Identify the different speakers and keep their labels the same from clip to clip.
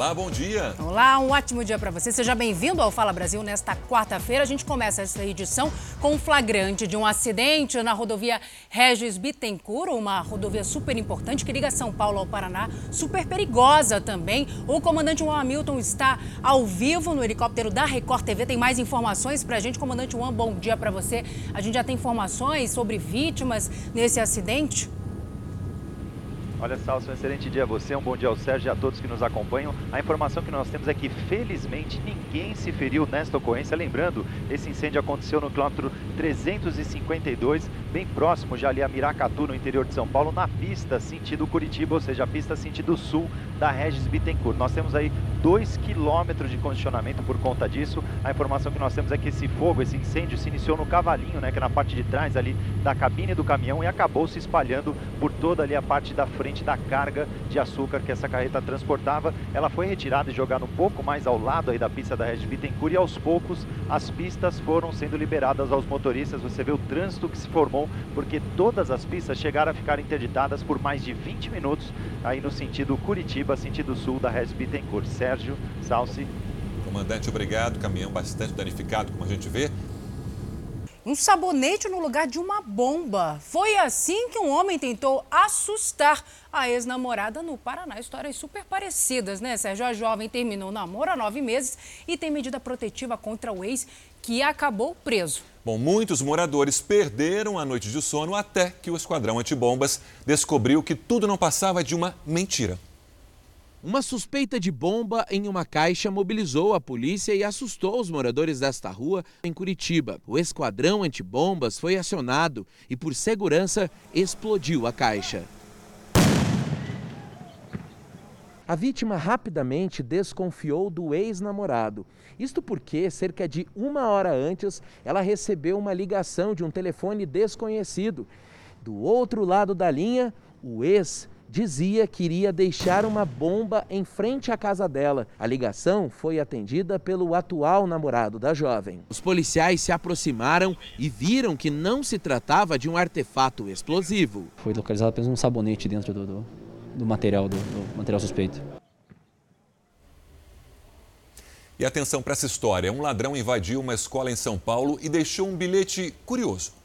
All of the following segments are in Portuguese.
Speaker 1: Olá, bom dia.
Speaker 2: Olá, um ótimo dia para você. Seja bem-vindo ao Fala Brasil nesta quarta-feira. A gente começa essa edição com um flagrante de um acidente na rodovia Regis Bittencourt, uma rodovia super importante que liga São Paulo ao Paraná, super perigosa também. O comandante Juan Hamilton está ao vivo no helicóptero da Record TV. Tem mais informações para a gente. Comandante Juan, bom dia para você. A gente já tem informações sobre vítimas nesse acidente?
Speaker 3: Olha, Salso, um excelente dia a você, um bom dia ao Sérgio e a todos que nos acompanham. A informação que nós temos é que, felizmente, ninguém se feriu nesta ocorrência. Lembrando, esse incêndio aconteceu no quilômetro 352, bem próximo já ali a Miracatu, no interior de São Paulo, na pista sentido Curitiba, ou seja, a pista sentido sul da Regis Bittencourt. Nós temos aí 2 quilômetros de condicionamento por conta disso. A informação que nós temos é que esse fogo, esse incêndio, se iniciou no cavalinho, né, que é na parte de trás ali da cabine do caminhão e acabou se espalhando por toda ali a parte da frente da carga de açúcar que essa carreta transportava. Ela foi retirada e jogada um pouco mais ao lado aí da pista da Regis Bittencourt e aos poucos as pistas foram sendo liberadas aos motoristas. Você vê o trânsito que se formou porque todas as pistas chegaram a ficar interditadas por mais de 20 minutos aí no sentido Curitiba, sentido sul da Regis Bittencourt. Sérgio Salsi.
Speaker 1: Comandante, obrigado. Caminhão bastante danificado, como a gente vê
Speaker 2: um sabonete no lugar de uma bomba. Foi assim que um homem tentou assustar a ex-namorada no Paraná. Histórias super parecidas, né, Sérgio? A jovem terminou o namoro há nove meses e tem medida protetiva contra o ex, que acabou preso.
Speaker 1: Bom, muitos moradores perderam a noite de sono até que o esquadrão antibombas descobriu que tudo não passava de uma mentira.
Speaker 4: Uma suspeita de bomba em uma caixa mobilizou a polícia e assustou os moradores desta rua em Curitiba. O esquadrão antibombas foi acionado e, por segurança, explodiu a caixa. A vítima rapidamente desconfiou do ex-namorado. Isto porque, cerca de uma hora antes, ela recebeu uma ligação de um telefone desconhecido. Do outro lado da linha, o ex dizia que iria deixar uma bomba em frente à casa dela. A ligação foi atendida pelo atual namorado da jovem. Os policiais se aproximaram e viram que não se tratava de um artefato explosivo.
Speaker 5: Foi localizado apenas um sabonete dentro do, do, do material, do, do material suspeito.
Speaker 1: E atenção para essa história: um ladrão invadiu uma escola em São Paulo e deixou um bilhete curioso.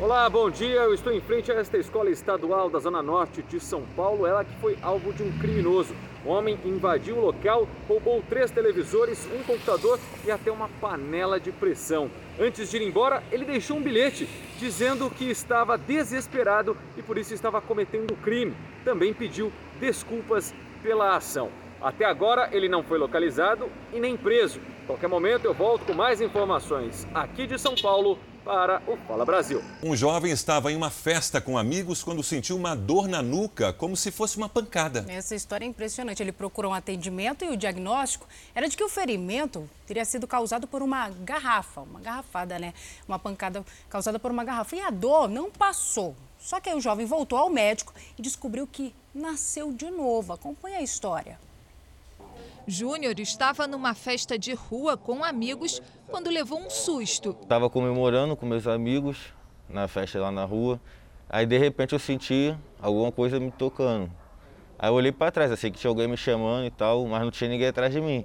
Speaker 6: Olá, bom dia. Eu estou em frente a esta escola estadual da Zona Norte de São Paulo, ela que foi alvo de um criminoso. O homem invadiu o local, roubou três televisores, um computador e até uma panela de pressão. Antes de ir embora, ele deixou um bilhete dizendo que estava desesperado e por isso estava cometendo crime. Também pediu desculpas pela ação. Até agora ele não foi localizado e nem preso. qualquer momento eu volto com mais informações aqui de São Paulo para o Fala Brasil.
Speaker 1: Um jovem estava em uma festa com amigos quando sentiu uma dor na nuca, como se fosse uma pancada.
Speaker 2: Essa história é impressionante. Ele procurou um atendimento e o diagnóstico era de que o ferimento teria sido causado por uma garrafa, uma garrafada, né? Uma pancada causada por uma garrafa. E a dor não passou. Só que aí o jovem voltou ao médico e descobriu que nasceu de novo. Acompanhe a história.
Speaker 7: Júnior estava numa festa de rua com amigos quando levou um susto.
Speaker 8: Estava comemorando com meus amigos na festa lá na rua. Aí de repente eu senti alguma coisa me tocando. Aí eu olhei para trás, assim que tinha alguém me chamando e tal, mas não tinha ninguém atrás de mim.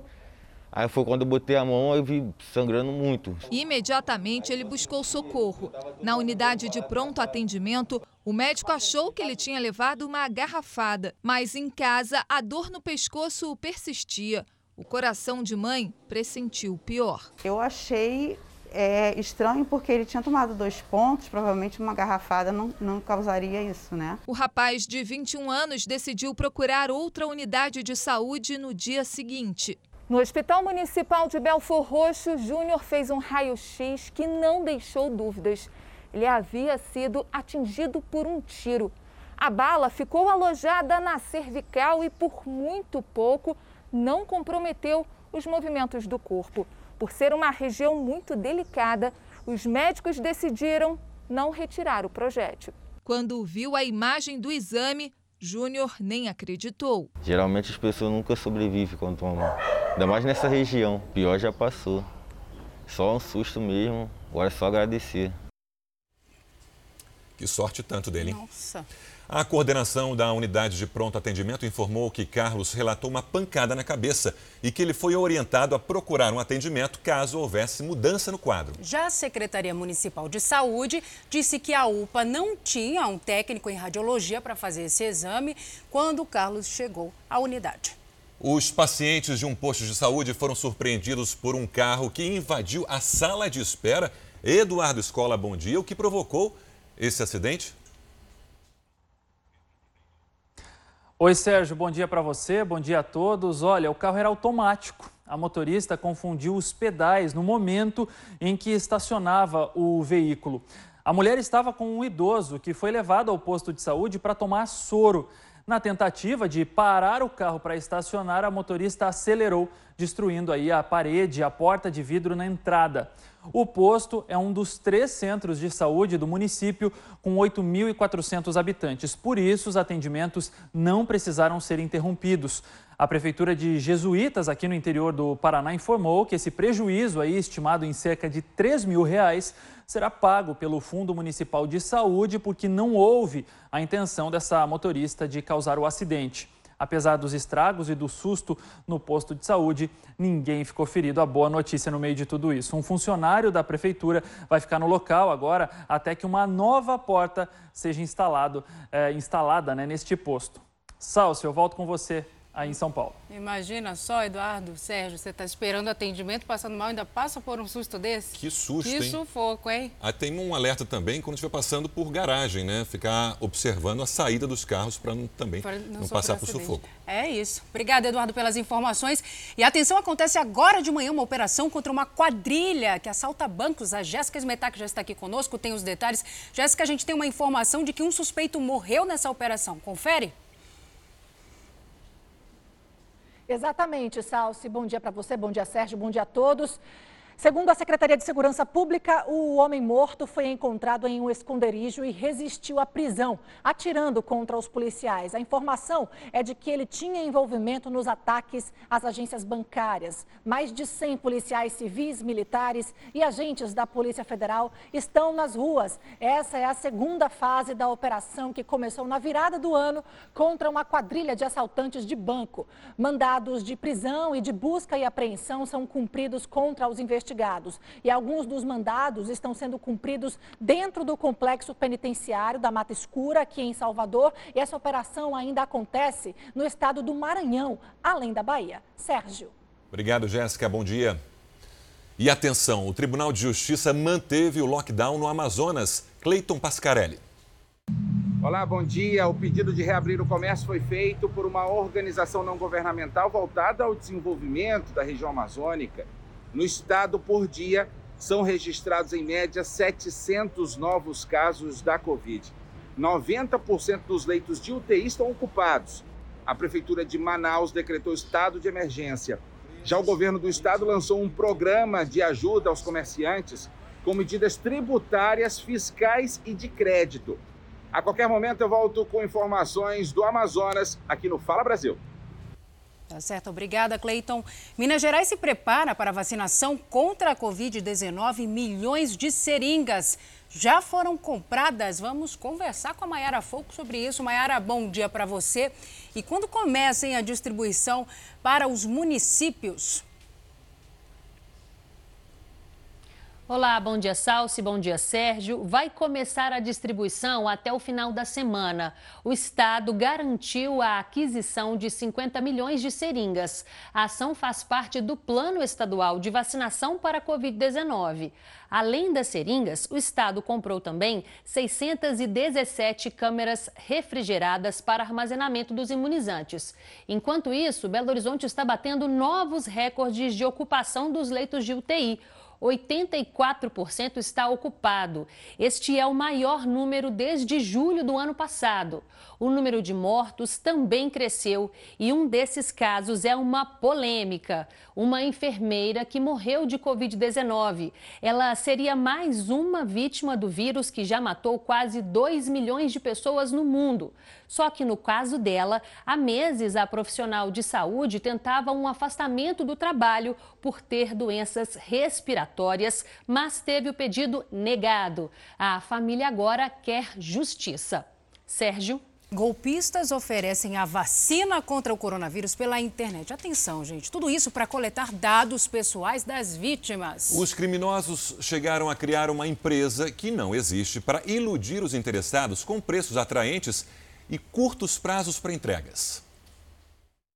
Speaker 8: Aí foi quando eu botei a mão e vi sangrando muito.
Speaker 7: Imediatamente ele buscou socorro. Na unidade de pronto atendimento, o médico achou que ele tinha levado uma garrafada, mas em casa a dor no pescoço persistia. O coração de mãe pressentiu o pior.
Speaker 9: Eu achei é, estranho porque ele tinha tomado dois pontos, provavelmente uma garrafada não, não causaria isso, né?
Speaker 7: O rapaz de 21 anos decidiu procurar outra unidade de saúde no dia seguinte.
Speaker 10: No Hospital Municipal de Belfor Roxo, Júnior fez um raio-x que não deixou dúvidas. Ele havia sido atingido por um tiro. A bala ficou alojada na cervical e, por muito pouco, não comprometeu os movimentos do corpo. Por ser uma região muito delicada, os médicos decidiram não retirar o projétil.
Speaker 7: Quando viu a imagem do exame, Júnior nem acreditou.
Speaker 8: Geralmente as pessoas nunca sobrevivem quando tomam. Ainda mais nessa região. Pior já passou. Só um susto mesmo. Agora é só agradecer.
Speaker 1: Que sorte tanto dele, hein?
Speaker 2: Nossa.
Speaker 1: A coordenação da unidade de pronto atendimento informou que Carlos relatou uma pancada na cabeça e que ele foi orientado a procurar um atendimento caso houvesse mudança no quadro.
Speaker 2: Já a Secretaria Municipal de Saúde disse que a UPA não tinha um técnico em radiologia para fazer esse exame quando Carlos chegou à unidade.
Speaker 1: Os pacientes de um posto de saúde foram surpreendidos por um carro que invadiu a sala de espera. Eduardo Escola, bom dia. O que provocou esse acidente?
Speaker 11: Oi, Sérgio, bom dia para você, bom dia a todos. Olha, o carro era automático. A motorista confundiu os pedais no momento em que estacionava o veículo. A mulher estava com um idoso que foi levado ao posto de saúde para tomar soro. Na tentativa de parar o carro para estacionar, a motorista acelerou, destruindo aí a parede e a porta de vidro na entrada. O posto é um dos três centros de saúde do município, com 8.400 habitantes. Por isso, os atendimentos não precisaram ser interrompidos. A Prefeitura de Jesuítas, aqui no interior do Paraná, informou que esse prejuízo, aí, estimado em cerca de 3 mil reais, será pago pelo Fundo Municipal de Saúde, porque não houve a intenção dessa motorista de causar o acidente. Apesar dos estragos e do susto no posto de saúde, ninguém ficou ferido. A boa notícia no meio de tudo isso. Um funcionário da prefeitura vai ficar no local agora até que uma nova porta seja instalado, é, instalada né, neste posto. Salcio, eu volto com você aí em São Paulo.
Speaker 2: Imagina só, Eduardo, Sérgio, você está esperando atendimento, passando mal, ainda passa por um susto desse?
Speaker 1: Que susto,
Speaker 2: que
Speaker 1: hein?
Speaker 2: sufoco, hein?
Speaker 1: Ah, tem um alerta também quando estiver passando por garagem, né? Ficar observando a saída dos carros para não, também pra não, não passar por sufoco.
Speaker 2: É isso. Obrigada, Eduardo, pelas informações. E atenção, acontece agora de manhã uma operação contra uma quadrilha que assalta bancos. A Jéssica Smetak já está aqui conosco, tem os detalhes. Jéssica, a gente tem uma informação de que um suspeito morreu nessa operação. Confere?
Speaker 12: Exatamente, Salsi. Bom dia para você, bom dia, Sérgio, bom dia a todos. Segundo a Secretaria de Segurança Pública, o homem morto foi encontrado em um esconderijo e resistiu à prisão, atirando contra os policiais. A informação é de que ele tinha envolvimento nos ataques às agências bancárias. Mais de 100 policiais civis, militares e agentes da Polícia Federal estão nas ruas. Essa é a segunda fase da operação que começou na virada do ano contra uma quadrilha de assaltantes de banco. Mandados de prisão e de busca e apreensão são cumpridos contra os investigadores investigados. E alguns dos mandados estão sendo cumpridos dentro do complexo penitenciário da Mata Escura, aqui em Salvador. E essa operação ainda acontece no estado do Maranhão, além da Bahia. Sérgio.
Speaker 1: Obrigado, Jéssica. Bom dia. E atenção, o Tribunal de Justiça manteve o lockdown no Amazonas. Cleiton Pascarelli.
Speaker 13: Olá, bom dia. O pedido de reabrir o comércio foi feito por uma organização não governamental voltada ao desenvolvimento da região amazônica. No estado, por dia, são registrados em média 700 novos casos da Covid. 90% dos leitos de UTI estão ocupados. A Prefeitura de Manaus decretou estado de emergência. Já o governo do estado lançou um programa de ajuda aos comerciantes com medidas tributárias, fiscais e de crédito. A qualquer momento eu volto com informações do Amazonas aqui no Fala Brasil.
Speaker 2: Tá certo, obrigada, Cleiton. Minas Gerais se prepara para a vacinação contra a Covid-19. Milhões de seringas já foram compradas. Vamos conversar com a Mayara Foco sobre isso. Mayara, bom dia para você. E quando começa a distribuição para os municípios?
Speaker 14: Olá, bom dia Salsi, bom dia Sérgio. Vai começar a distribuição até o final da semana. O Estado garantiu a aquisição de 50 milhões de seringas. A ação faz parte do Plano Estadual de Vacinação para a Covid-19. Além das seringas, o Estado comprou também 617 câmeras refrigeradas para armazenamento dos imunizantes. Enquanto isso, Belo Horizonte está batendo novos recordes de ocupação dos leitos de UTI. 84% está ocupado. Este é o maior número desde julho do ano passado. O número de mortos também cresceu e um desses casos é uma polêmica. Uma enfermeira que morreu de Covid-19. Ela seria mais uma vítima do vírus que já matou quase 2 milhões de pessoas no mundo. Só que no caso dela, há meses a profissional de saúde tentava um afastamento do trabalho por ter doenças respiratórias mas teve o pedido negado. A família agora quer justiça. Sérgio.
Speaker 2: Golpistas oferecem a vacina contra o coronavírus pela internet. Atenção, gente, tudo isso para coletar dados pessoais das vítimas.
Speaker 1: Os criminosos chegaram a criar uma empresa que não existe para iludir os interessados com preços atraentes e curtos prazos para entregas.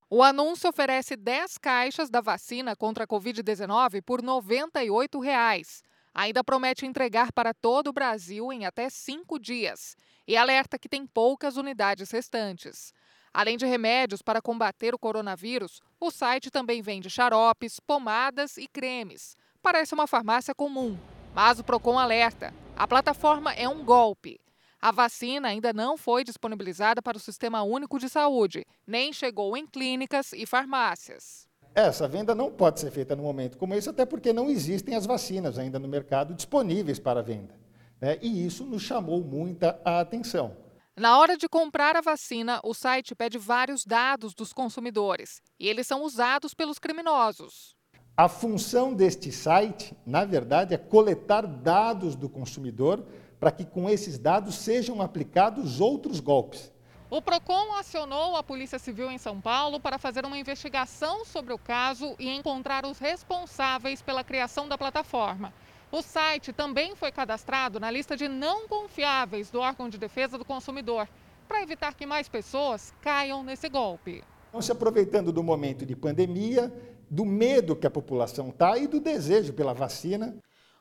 Speaker 10: O anúncio oferece 10 caixas da vacina contra a Covid-19 por 98 reais. Ainda promete entregar para todo o Brasil em até cinco dias e alerta que tem poucas unidades restantes. Além de remédios para combater o coronavírus, o site também vende xaropes, pomadas e cremes. Parece uma farmácia comum, mas o Procon alerta: a plataforma é um golpe. A vacina ainda não foi disponibilizada para o Sistema Único de Saúde, nem chegou em clínicas e farmácias.
Speaker 15: Essa venda não pode ser feita no momento como esse, até porque não existem as vacinas ainda no mercado disponíveis para venda. Né? E isso nos chamou muita atenção.
Speaker 10: Na hora de comprar a vacina, o site pede vários dados dos consumidores e eles são usados pelos criminosos.
Speaker 15: A função deste site, na verdade, é coletar dados do consumidor para que com esses dados sejam aplicados outros golpes.
Speaker 10: O Procon acionou a Polícia Civil em São Paulo para fazer uma investigação sobre o caso e encontrar os responsáveis pela criação da plataforma. O site também foi cadastrado na lista de não confiáveis do órgão de defesa do consumidor, para evitar que mais pessoas caiam nesse golpe.
Speaker 15: Estão se aproveitando do momento de pandemia, do medo que a população está e do desejo pela vacina.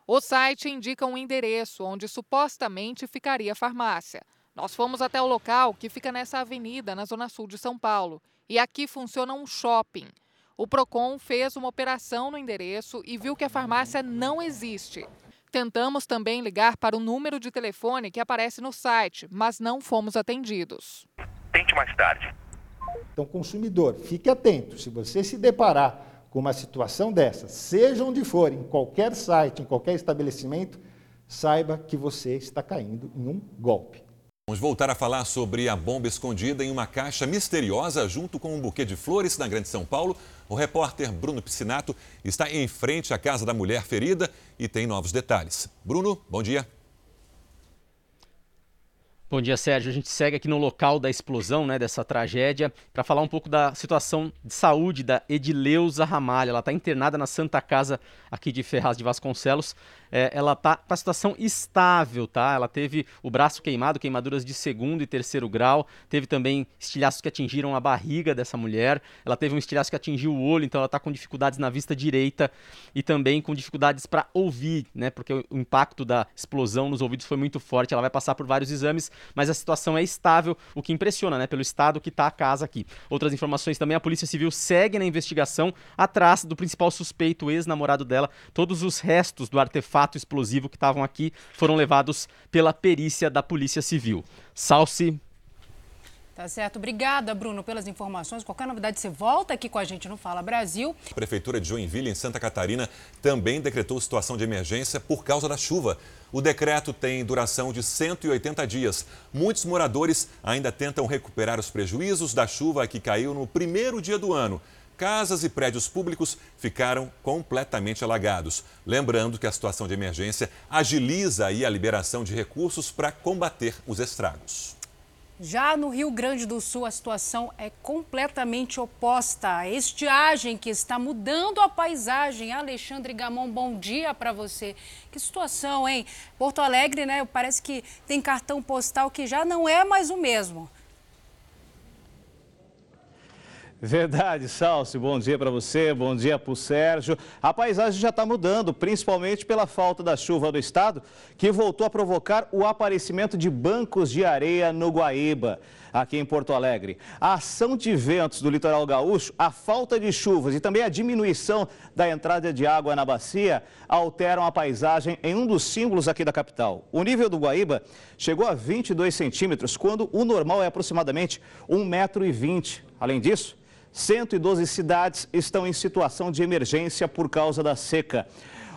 Speaker 10: O site indica um endereço onde supostamente ficaria a farmácia. Nós fomos até o local que fica nessa avenida, na zona sul de São Paulo. E aqui funciona um shopping. O Procon fez uma operação no endereço e viu que a farmácia não existe. Tentamos também ligar para o número de telefone que aparece no site, mas não fomos atendidos.
Speaker 16: Tente mais tarde.
Speaker 15: Então, consumidor, fique atento. Se você se deparar com uma situação dessa, seja onde for, em qualquer site, em qualquer estabelecimento, saiba que você está caindo em um golpe.
Speaker 1: Vamos voltar a falar sobre a bomba escondida em uma caixa misteriosa junto com um buquê de flores na Grande São Paulo. O repórter Bruno Piscinato está em frente à casa da mulher ferida e tem novos detalhes. Bruno, bom dia.
Speaker 5: Bom dia, Sérgio. A gente segue aqui no local da explosão, né, dessa tragédia, para falar um pouco da situação de saúde da Edileuza Ramalho. Ela está internada na Santa Casa aqui de Ferraz de Vasconcelos é, ela tá com a situação estável, tá? Ela teve o braço queimado, queimaduras de segundo e terceiro grau, teve também estilhaços que atingiram a barriga dessa mulher, ela teve um estilhaço que atingiu o olho, então ela está com dificuldades na vista direita e também com dificuldades para ouvir, né? Porque o impacto da explosão nos ouvidos foi muito forte, ela vai passar por vários exames, mas a situação é estável, o que impressiona, né? Pelo estado que está a casa aqui. Outras informações também, a Polícia Civil segue na investigação atrás do principal suspeito, ex-namorado dela, todos os restos do artefato fato explosivo que estavam aqui foram levados pela perícia da Polícia Civil. Salce.
Speaker 2: Tá certo. Obrigada, Bruno, pelas informações. Qualquer novidade, você volta aqui com a gente no Fala Brasil.
Speaker 1: A Prefeitura de Joinville, em Santa Catarina, também decretou situação de emergência por causa da chuva. O decreto tem duração de 180 dias. Muitos moradores ainda tentam recuperar os prejuízos da chuva que caiu no primeiro dia do ano casas e prédios públicos ficaram completamente alagados. Lembrando que a situação de emergência agiliza aí a liberação de recursos para combater os estragos.
Speaker 2: Já no Rio Grande do Sul, a situação é completamente oposta. A estiagem que está mudando a paisagem. Alexandre Gamon, bom dia para você. Que situação, hein? Porto Alegre, né? Parece que tem cartão postal que já não é mais o mesmo.
Speaker 17: Verdade, Salsi. Bom dia para você, bom dia para o Sérgio. A paisagem já está mudando, principalmente pela falta da chuva do estado, que voltou a provocar o aparecimento de bancos de areia no Guaíba, aqui em Porto Alegre. A ação de ventos do litoral gaúcho, a falta de chuvas e também a diminuição da entrada de água na bacia alteram a paisagem em um dos símbolos aqui da capital. O nível do Guaíba chegou a 22 centímetros, quando o normal é aproximadamente 1,20 metro. Além disso, 112 cidades estão em situação de emergência por causa da seca.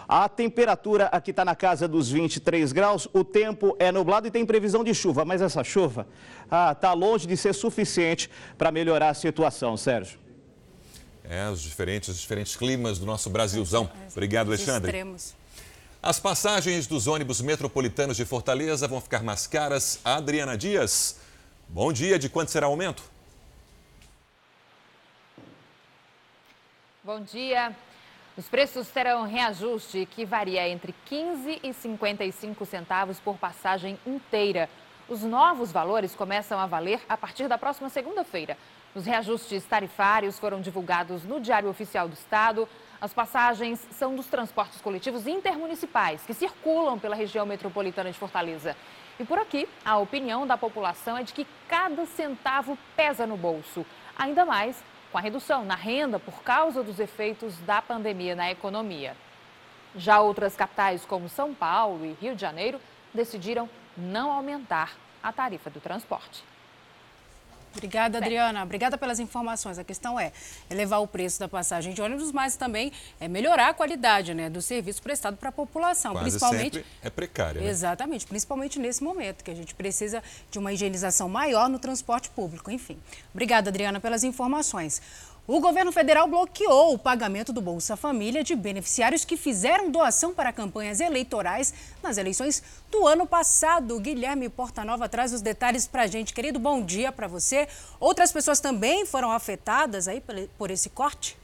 Speaker 17: A temperatura aqui está na casa dos 23 graus, o tempo é nublado e tem previsão de chuva, mas essa chuva está ah, tá longe de ser suficiente para melhorar a situação, Sérgio.
Speaker 1: É, os diferentes, os diferentes climas do nosso Brasilzão. Obrigado, Alexandre.
Speaker 2: Extremos.
Speaker 1: As passagens dos ônibus metropolitanos de Fortaleza vão ficar mais caras. Adriana Dias, bom dia. De quanto será o aumento?
Speaker 16: Bom dia. Os preços terão reajuste que varia entre 15 e 55 centavos por passagem inteira. Os novos valores começam a valer a partir da próxima segunda-feira. Os reajustes tarifários foram divulgados no Diário Oficial do Estado. As passagens são dos transportes coletivos intermunicipais que circulam pela região metropolitana de Fortaleza. E por aqui, a opinião da população é de que cada centavo pesa no bolso. Ainda mais com a redução na renda por causa dos efeitos da pandemia na economia. Já outras capitais, como São Paulo e Rio de Janeiro, decidiram não aumentar a tarifa do transporte.
Speaker 2: Obrigada, Adriana. Obrigada pelas informações. A questão é elevar o preço da passagem de ônibus, mas também é melhorar a qualidade né, do serviço prestado para a população.
Speaker 1: Quase
Speaker 2: principalmente
Speaker 1: é precária. Né?
Speaker 2: Exatamente, principalmente nesse momento, que a gente precisa de uma higienização maior no transporte público. Enfim. Obrigada, Adriana, pelas informações. O governo federal bloqueou o pagamento do Bolsa Família de beneficiários que fizeram doação para campanhas eleitorais nas eleições do ano passado. Guilherme Portanova traz os detalhes para a gente. Querido, bom dia para você. Outras pessoas também foram afetadas aí por esse corte?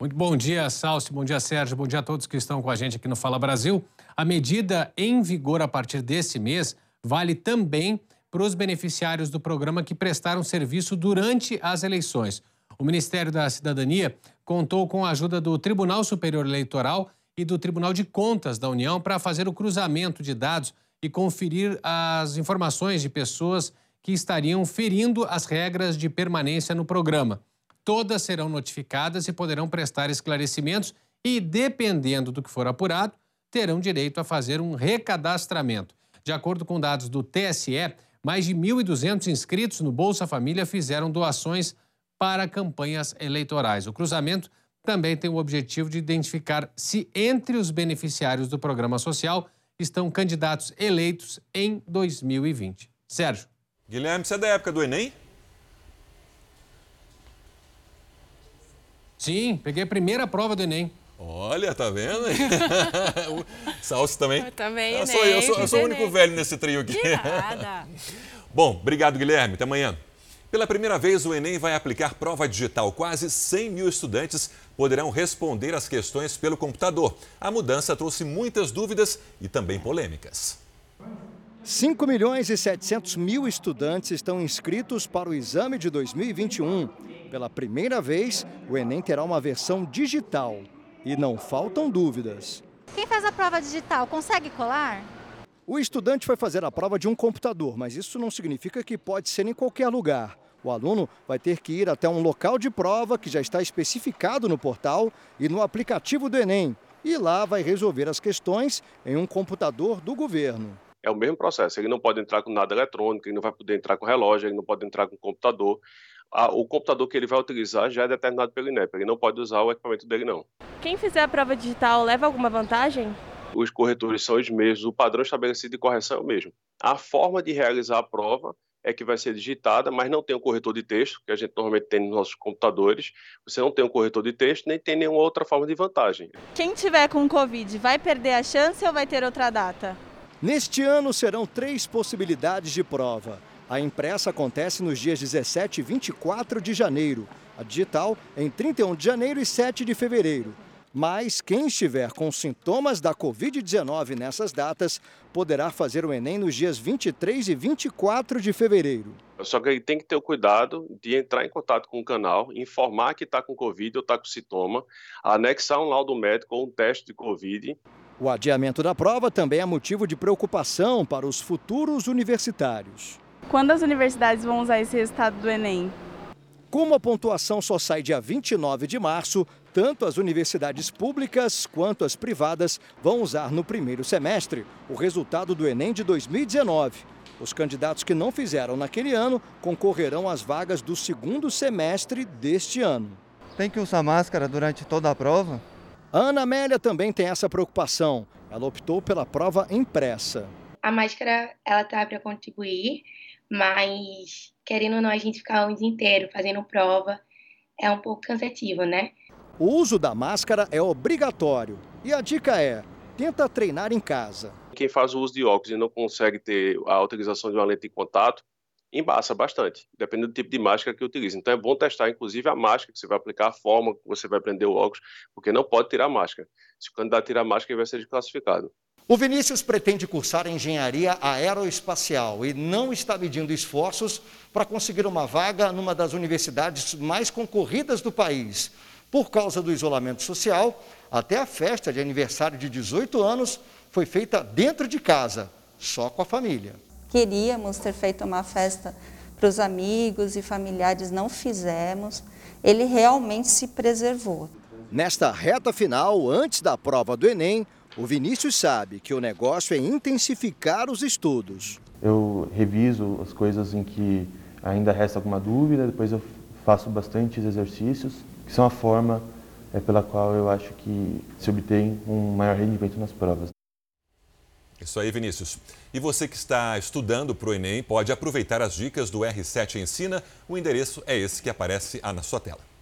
Speaker 18: Muito bom dia, Salsi, bom dia, Sérgio, bom dia a todos que estão com a gente aqui no Fala Brasil. A medida em vigor a partir desse mês vale também para os beneficiários do programa que prestaram serviço durante as eleições. O Ministério da Cidadania contou com a ajuda do Tribunal Superior Eleitoral e do Tribunal de Contas da União para fazer o cruzamento de dados e conferir as informações de pessoas que estariam ferindo as regras de permanência no programa. Todas serão notificadas e poderão prestar esclarecimentos e, dependendo do que for apurado, terão direito a fazer um recadastramento. De acordo com dados do TSE, mais de 1.200 inscritos no Bolsa Família fizeram doações para campanhas eleitorais. O cruzamento também tem o objetivo de identificar se entre os beneficiários do programa social estão candidatos eleitos em 2020. Sérgio.
Speaker 1: Guilherme, você é da época do Enem?
Speaker 18: Sim, peguei a primeira prova do Enem.
Speaker 1: Olha, tá vendo? Salso também?
Speaker 2: Eu também,
Speaker 1: eu sou, eu sou, eu sou o único velho nesse trio aqui.
Speaker 2: Que nada.
Speaker 1: Bom, obrigado, Guilherme. Até amanhã. Pela primeira vez, o Enem vai aplicar prova digital. Quase 100 mil estudantes poderão responder as questões pelo computador. A mudança trouxe muitas dúvidas e também polêmicas.
Speaker 19: 5 milhões e 700 mil estudantes estão inscritos para o exame de 2021. Pela primeira vez, o Enem terá uma versão digital. E não faltam dúvidas.
Speaker 20: Quem faz a prova digital consegue colar?
Speaker 19: O estudante vai fazer a prova de um computador, mas isso não significa que pode ser em qualquer lugar. O aluno vai ter que ir até um local de prova que já está especificado no portal e no aplicativo do Enem. E lá vai resolver as questões em um computador do governo.
Speaker 21: É o mesmo processo. Ele não pode entrar com nada eletrônico, ele não vai poder entrar com relógio, ele não pode entrar com computador a, o computador que ele vai utilizar já é determinado pelo INEP. Ele não pode usar o equipamento dele, não.
Speaker 22: Quem fizer a prova digital leva alguma vantagem?
Speaker 21: Os corretores são os mesmos, o padrão estabelecido de correção é o mesmo. A forma de realizar a prova é que vai ser digitada, mas não tem um corretor de texto, que a gente normalmente tem nos nossos computadores. Você não tem um corretor de texto, nem tem nenhuma outra forma de vantagem.
Speaker 22: Quem tiver com Covid vai perder a chance ou vai ter outra data?
Speaker 19: Neste ano serão três possibilidades de prova. A impressa acontece nos dias 17 e 24 de janeiro, a digital em 31 de janeiro e 7 de fevereiro. Mas quem estiver com sintomas da Covid-19 nessas datas poderá fazer o Enem nos dias 23 e 24 de fevereiro.
Speaker 21: Só que tem que ter o cuidado de entrar em contato com o canal, informar que está com Covid ou está com sintoma, anexar um laudo médico ou um teste de Covid.
Speaker 19: O adiamento da prova também é motivo de preocupação para os futuros universitários.
Speaker 22: Quando as universidades vão usar esse resultado do Enem?
Speaker 19: Como a pontuação só sai dia 29 de março, tanto as universidades públicas quanto as privadas vão usar no primeiro semestre o resultado do Enem de 2019. Os candidatos que não fizeram naquele ano concorrerão às vagas do segundo semestre deste ano.
Speaker 23: Tem que usar máscara durante toda a prova?
Speaker 19: A Ana Amélia também tem essa preocupação. Ela optou pela prova impressa.
Speaker 24: A máscara ela tá para contribuir mas querendo ou não, a gente ficar o dia inteiro fazendo prova é um pouco cansativo, né?
Speaker 19: O uso da máscara é obrigatório e a dica é: tenta treinar em casa.
Speaker 21: Quem faz o uso de óculos e não consegue ter a utilização de uma lente de contato, embaça bastante, dependendo do tipo de máscara que utiliza. Então é bom testar, inclusive, a máscara que você vai aplicar, a forma que você vai prender o óculos, porque não pode tirar a máscara. Se o candidato tirar a máscara, ele vai ser desclassificado.
Speaker 19: O Vinícius pretende cursar engenharia aeroespacial e não está medindo esforços para conseguir uma vaga numa das universidades mais concorridas do país. Por causa do isolamento social, até a festa de aniversário de 18 anos foi feita dentro de casa, só com a família.
Speaker 25: Queríamos ter feito uma festa para os amigos e familiares, não fizemos. Ele realmente se preservou.
Speaker 19: Nesta reta final, antes da prova do Enem, o Vinícius sabe que o negócio é intensificar os estudos.
Speaker 26: Eu reviso as coisas em que ainda resta alguma dúvida, depois eu faço bastantes exercícios, que são a forma é, pela qual eu acho que se obtém um maior rendimento nas provas.
Speaker 1: Isso aí, Vinícius. E você que está estudando para o Enem pode aproveitar as dicas do R7 Ensina. O endereço é esse que aparece na sua tela.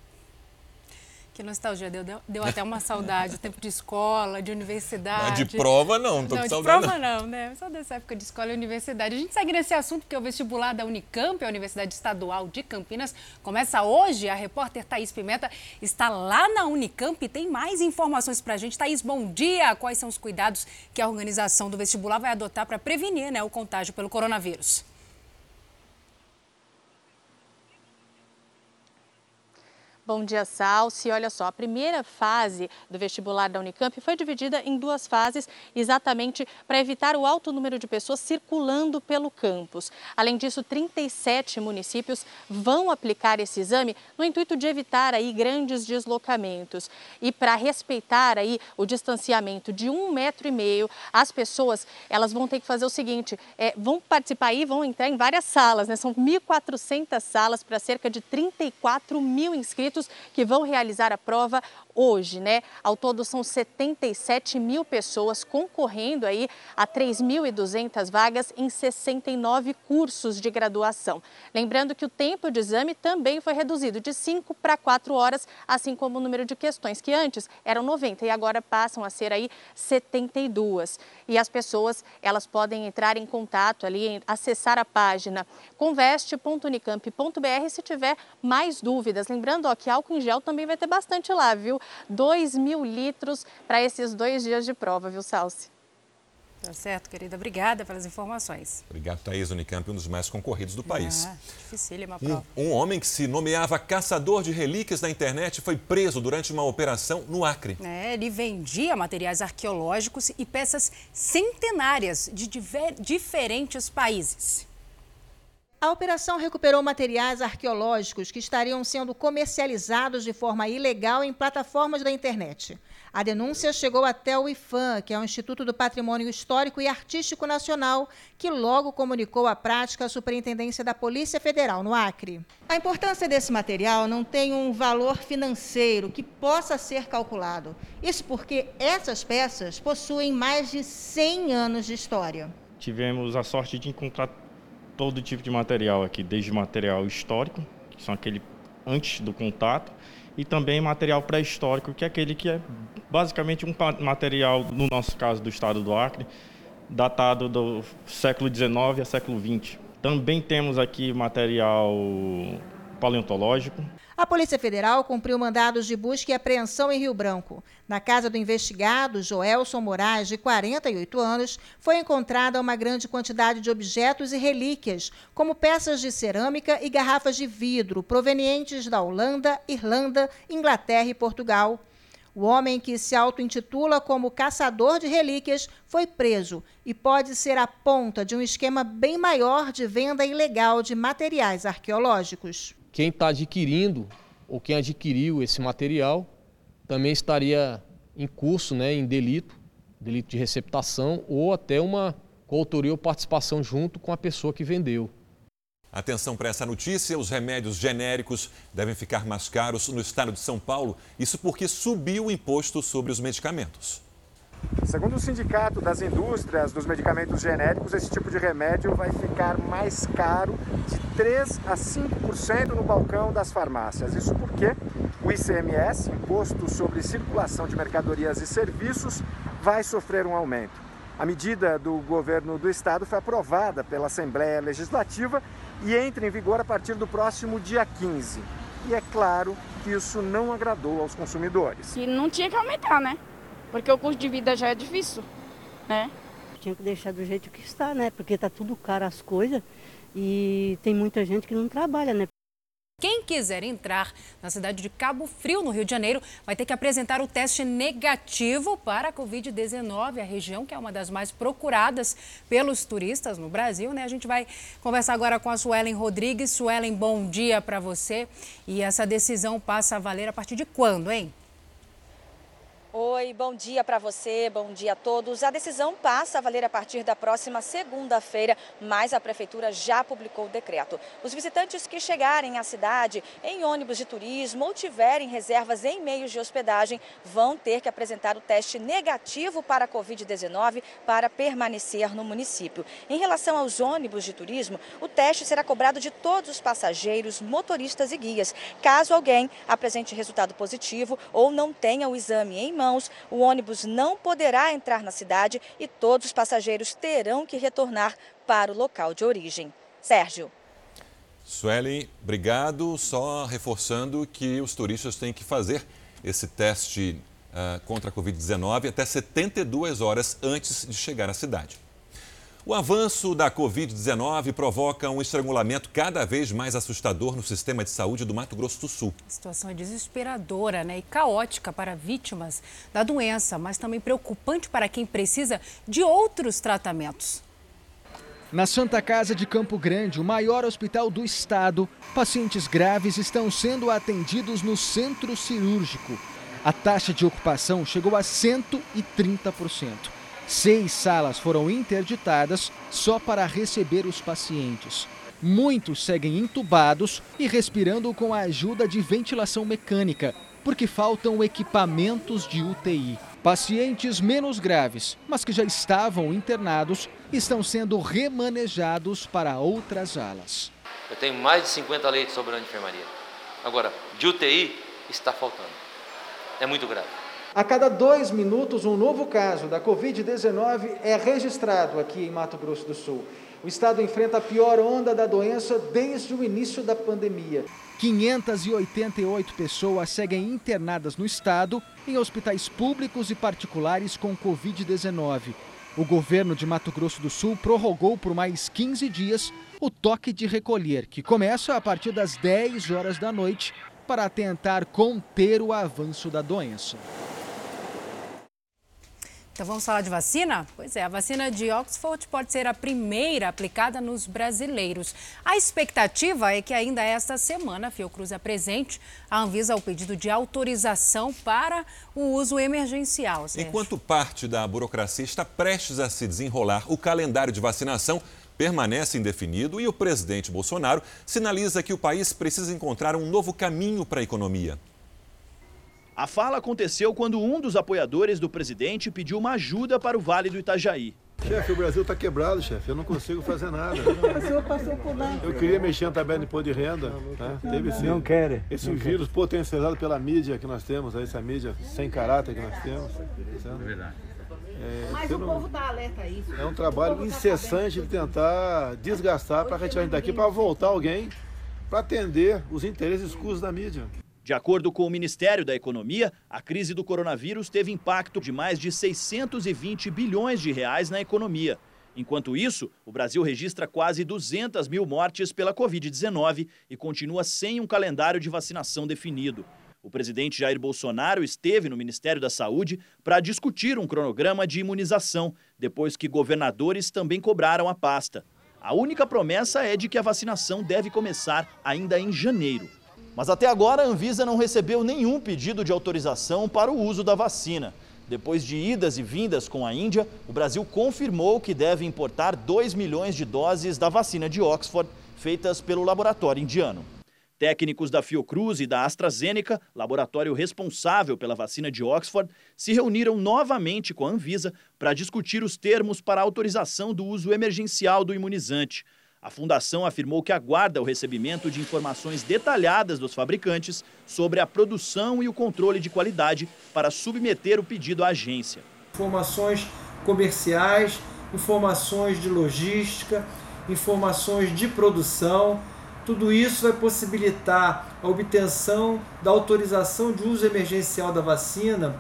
Speaker 2: Que nostalgia, deu, deu, deu até uma saudade, tempo de escola, de universidade.
Speaker 1: Mas de prova não, tô
Speaker 2: não,
Speaker 1: com
Speaker 2: saudade. De prova não, não né? Só dessa época de escola e universidade. A gente segue nesse assunto porque o vestibular da Unicamp, a Universidade Estadual de Campinas, começa hoje. A repórter Thaís Pimenta está lá na Unicamp e tem mais informações pra gente. Thaís, bom dia! Quais são os cuidados que a organização do vestibular vai adotar para prevenir né, o contágio pelo coronavírus?
Speaker 22: Bom dia, Salsi. Olha só, a primeira fase do vestibular da Unicamp foi dividida em duas fases, exatamente para evitar o alto número de pessoas circulando pelo campus. Além disso, 37 municípios vão aplicar esse exame no intuito de evitar aí grandes deslocamentos. E para respeitar aí o distanciamento de um metro e meio, as pessoas elas vão ter que fazer o seguinte: é, vão participar e vão entrar em várias salas, né? São 1.400 salas para cerca de 34 mil inscritos que vão realizar a prova hoje, né? Ao todo são 77 mil pessoas concorrendo aí a 3.200 vagas em 69 cursos de graduação. Lembrando que o tempo de exame também foi reduzido de 5 para 4 horas, assim como o número de questões que antes eram 90 e agora passam a ser aí 72. E as pessoas, elas podem entrar em contato ali, acessar a página conveste.unicamp.br se tiver mais dúvidas. Lembrando ó, que álcool em gel também vai ter bastante lá, viu? 2 mil litros para esses dois dias de prova, viu, Salsi?
Speaker 2: Tá certo, querida. Obrigada pelas informações.
Speaker 1: Obrigado, Thaís. Unicamp, um dos mais concorridos do país.
Speaker 2: Ah, dificílima prova.
Speaker 1: Um, um homem que se nomeava caçador de relíquias na internet foi preso durante uma operação no Acre.
Speaker 2: É, ele vendia materiais arqueológicos e peças centenárias de diver, diferentes países.
Speaker 27: A operação recuperou materiais arqueológicos que estariam sendo comercializados de forma ilegal em plataformas da internet. A denúncia chegou até o IFAM, que é o Instituto do Patrimônio Histórico e Artístico Nacional, que logo comunicou a prática à Superintendência da Polícia Federal no Acre. A importância desse material não tem um valor financeiro que possa ser calculado. Isso porque essas peças possuem mais de 100 anos de história.
Speaker 28: Tivemos a sorte de encontrar todo tipo de material aqui, desde material histórico, que são aquele antes do contato, e também material pré-histórico, que é aquele que é basicamente um material, no nosso caso do estado do Acre, datado do século XIX a século XX. Também temos aqui material paleontológico.
Speaker 27: A Polícia Federal cumpriu mandados de busca e apreensão em Rio Branco. Na casa do investigado, Joelson Moraes, de 48 anos, foi encontrada uma grande quantidade de objetos e relíquias, como peças de cerâmica e garrafas de vidro, provenientes da Holanda, Irlanda, Inglaterra e Portugal. O homem que se auto-intitula como caçador de relíquias foi preso e pode ser a ponta de um esquema bem maior de venda ilegal de materiais arqueológicos
Speaker 29: quem está adquirindo ou quem adquiriu esse material também estaria em curso, né, em delito, delito de receptação ou até uma coautoria ou participação junto com a pessoa que vendeu.
Speaker 1: Atenção para essa notícia: os remédios genéricos devem ficar mais caros no estado de São Paulo. Isso porque subiu o imposto sobre os medicamentos.
Speaker 30: Segundo o Sindicato das Indústrias dos Medicamentos Genéricos, esse tipo de remédio vai ficar mais caro de 3 a 5% no balcão das farmácias. Isso porque o ICMS, Imposto sobre Circulação de Mercadorias e Serviços, vai sofrer um aumento. A medida do governo do estado foi aprovada pela Assembleia Legislativa e entra em vigor a partir do próximo dia 15. E é claro que isso não agradou aos consumidores.
Speaker 31: Que não tinha que aumentar, né? Porque o custo de vida já é difícil, né?
Speaker 32: Tinha que deixar do jeito que está, né? Porque tá tudo caro as coisas e tem muita gente que não trabalha, né?
Speaker 2: Quem quiser entrar na cidade de Cabo Frio, no Rio de Janeiro, vai ter que apresentar o teste negativo para a Covid-19, a região que é uma das mais procuradas pelos turistas no Brasil. Né? A gente vai conversar agora com a Suelen Rodrigues. Suelen, bom dia para você. E essa decisão passa a valer a partir de quando, hein?
Speaker 33: Oi, bom dia para você, bom dia a todos. A decisão passa a valer a partir da próxima segunda-feira, mas a Prefeitura já publicou o decreto. Os visitantes que chegarem à cidade em ônibus de turismo ou tiverem reservas em meios de hospedagem vão ter que apresentar o teste negativo para a Covid-19 para permanecer no município. Em relação aos ônibus de turismo, o teste será cobrado de todos os passageiros, motoristas e guias. Caso alguém apresente resultado positivo ou não tenha o exame em o ônibus não poderá entrar na cidade e todos os passageiros terão que retornar para o local de origem. Sérgio.
Speaker 1: Suelen, obrigado. Só reforçando que os turistas têm que fazer esse teste uh, contra a Covid-19 até 72 horas antes de chegar à cidade. O avanço da Covid-19 provoca um estrangulamento cada vez mais assustador no sistema de saúde do Mato Grosso do Sul.
Speaker 2: A situação é desesperadora né? e caótica para vítimas da doença, mas também preocupante para quem precisa de outros tratamentos.
Speaker 34: Na Santa Casa de Campo Grande, o maior hospital do estado, pacientes graves estão sendo atendidos no centro cirúrgico. A taxa de ocupação chegou a 130%. Seis salas foram interditadas só para receber os pacientes. Muitos seguem entubados e respirando com a ajuda de ventilação mecânica, porque faltam equipamentos de UTI. Pacientes menos graves, mas que já estavam internados, estão sendo remanejados para outras alas.
Speaker 35: Eu tenho mais de 50 leitos sobrando de enfermaria. Agora, de UTI está faltando. É muito grave.
Speaker 34: A cada dois minutos, um novo caso da Covid-19 é registrado aqui em Mato Grosso do Sul. O estado enfrenta a pior onda da doença desde o início da pandemia. 588 pessoas seguem internadas no estado em hospitais públicos e particulares com Covid-19. O governo de Mato Grosso do Sul prorrogou por mais 15 dias o toque de recolher, que começa a partir das 10 horas da noite, para tentar conter o avanço da doença.
Speaker 2: Então vamos falar de vacina? Pois é, a vacina de Oxford pode ser a primeira aplicada nos brasileiros. A expectativa é que ainda esta semana a Fiocruz apresente a Anvisa o pedido de autorização para o uso emergencial.
Speaker 1: Sérgio. Enquanto parte da burocracia está prestes a se desenrolar, o calendário de vacinação permanece indefinido e o presidente Bolsonaro sinaliza que o país precisa encontrar um novo caminho para a economia.
Speaker 36: A fala aconteceu quando um dos apoiadores do presidente pediu uma ajuda para o Vale do Itajaí.
Speaker 37: Chefe, o Brasil está quebrado, chefe. Eu não consigo fazer nada.
Speaker 32: o senhor passou por lá.
Speaker 37: Eu queria mexer na tabela de imposto de renda. Né? Teve esse,
Speaker 32: não quer.
Speaker 37: Esse
Speaker 32: não
Speaker 37: vírus quer. potencializado pela mídia que nós temos, essa mídia sem caráter que nós temos.
Speaker 36: É verdade.
Speaker 32: É, Mas o não... povo está alerta a isso.
Speaker 37: É um trabalho tá incessante de tentar desgastar para retirar a gente daqui para voltar alguém para atender os interesses escuros da mídia.
Speaker 36: De acordo com o Ministério da Economia, a crise do coronavírus teve impacto de mais de 620 bilhões de reais na economia. Enquanto isso, o Brasil registra quase 200 mil mortes pela Covid-19 e continua sem um calendário de vacinação definido. O presidente Jair Bolsonaro esteve no Ministério da Saúde para discutir um cronograma de imunização, depois que governadores também cobraram a pasta. A única promessa é de que a vacinação deve começar ainda em janeiro. Mas até agora a Anvisa não recebeu nenhum pedido de autorização para o uso da vacina. Depois de idas e vindas com a Índia, o Brasil confirmou que deve importar 2 milhões de doses da vacina de Oxford, feitas pelo laboratório indiano. Técnicos da Fiocruz e da AstraZeneca, laboratório responsável pela vacina de Oxford, se reuniram novamente com a Anvisa para discutir os termos para autorização do uso emergencial do imunizante. A fundação afirmou que aguarda o recebimento de informações detalhadas dos fabricantes sobre a produção e o controle de qualidade para submeter o pedido à agência.
Speaker 38: Informações comerciais, informações de logística, informações de produção. Tudo isso vai possibilitar a obtenção da autorização de uso emergencial da vacina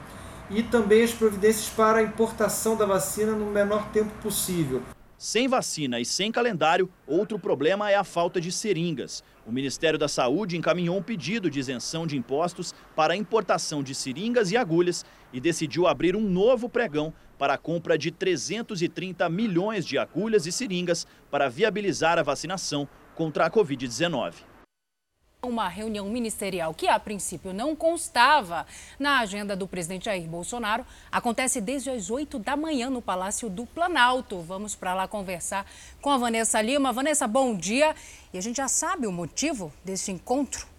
Speaker 38: e também as providências para a importação da vacina no menor tempo possível.
Speaker 36: Sem vacina e sem calendário, outro problema é a falta de seringas. O Ministério da Saúde encaminhou um pedido de isenção de impostos para a importação de seringas e agulhas e decidiu abrir um novo pregão para a compra de 330 milhões de agulhas e seringas para viabilizar a vacinação contra a Covid-19.
Speaker 2: Uma reunião ministerial que, a princípio, não constava na agenda do presidente Jair Bolsonaro acontece desde as 8 da manhã no Palácio do Planalto. Vamos para lá conversar com a Vanessa Lima. Vanessa, bom dia. E a gente já sabe o motivo desse encontro?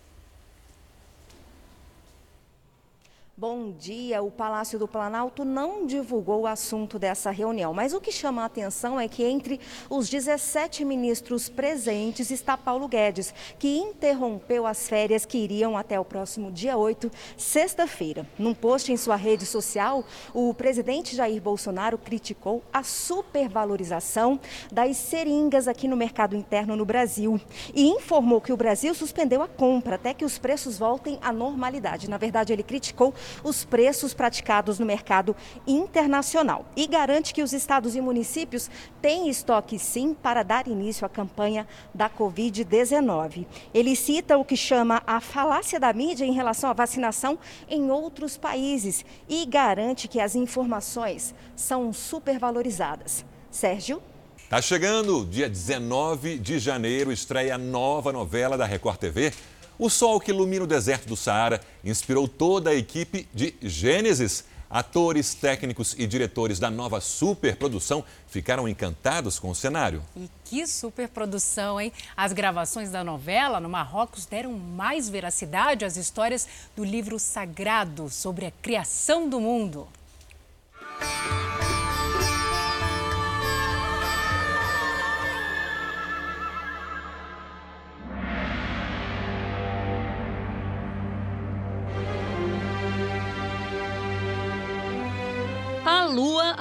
Speaker 39: Bom dia. O Palácio do Planalto não divulgou o assunto dessa reunião, mas o que chama a atenção é que entre os 17 ministros presentes está Paulo Guedes, que interrompeu as férias que iriam até o próximo dia 8, sexta-feira. Num post em sua rede social, o presidente Jair Bolsonaro criticou a supervalorização das seringas aqui no mercado interno no Brasil e informou que o Brasil suspendeu a compra até que os preços voltem à normalidade. Na verdade, ele criticou os preços praticados no mercado internacional e garante que os estados e municípios têm estoque sim para dar início à campanha da Covid-19. Ele cita o que chama a falácia da mídia em relação à vacinação em outros países e garante que as informações são supervalorizadas. Sérgio?
Speaker 1: Tá chegando, dia 19 de janeiro, estreia a nova novela da Record TV, o sol que ilumina o deserto do Saara inspirou toda a equipe de Gênesis. Atores, técnicos e diretores da nova superprodução ficaram encantados com o cenário.
Speaker 2: E que superprodução, hein? As gravações da novela no Marrocos deram mais veracidade às histórias do livro sagrado sobre a criação do mundo.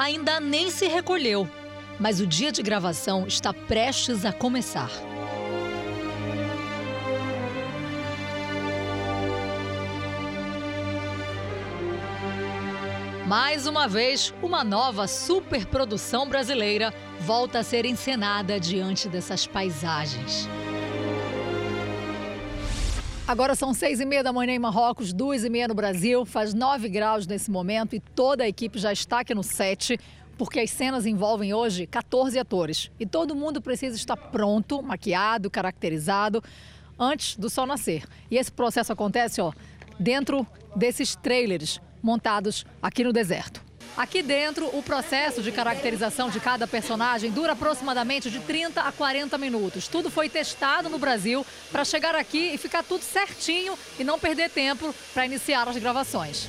Speaker 40: Ainda nem se recolheu, mas o dia de gravação está prestes a começar. Mais uma vez, uma nova superprodução brasileira volta a ser encenada diante dessas paisagens. Agora são seis e meia da manhã em Marrocos, duas e meia no Brasil, faz nove graus nesse momento e toda a equipe já está aqui no set, porque as cenas envolvem hoje 14 atores e todo mundo precisa estar pronto, maquiado, caracterizado antes do sol nascer. E esse processo acontece, ó, dentro desses trailers montados aqui no deserto. Aqui dentro, o processo de caracterização de cada personagem dura aproximadamente de 30 a 40 minutos. Tudo foi testado no Brasil para chegar aqui e ficar tudo certinho e não perder tempo para iniciar as gravações.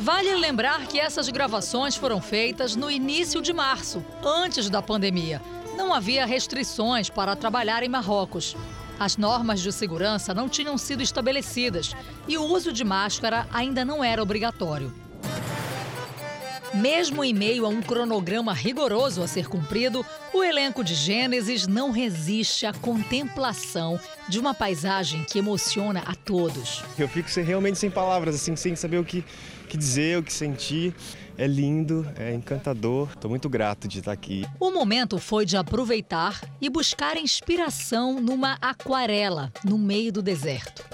Speaker 40: Vale lembrar que essas gravações foram feitas no início de março, antes da pandemia. Não havia restrições para trabalhar em Marrocos. As normas de segurança não tinham sido estabelecidas e o uso de máscara ainda não era obrigatório. Mesmo em meio a um cronograma rigoroso a ser cumprido, o elenco de Gênesis não resiste à contemplação de uma paisagem que emociona a todos.
Speaker 41: Eu fico realmente sem palavras, assim, sem saber o que, que dizer, o que sentir. É lindo, é encantador. Estou muito grato de estar aqui.
Speaker 40: O momento foi de aproveitar e buscar inspiração numa aquarela no meio do deserto.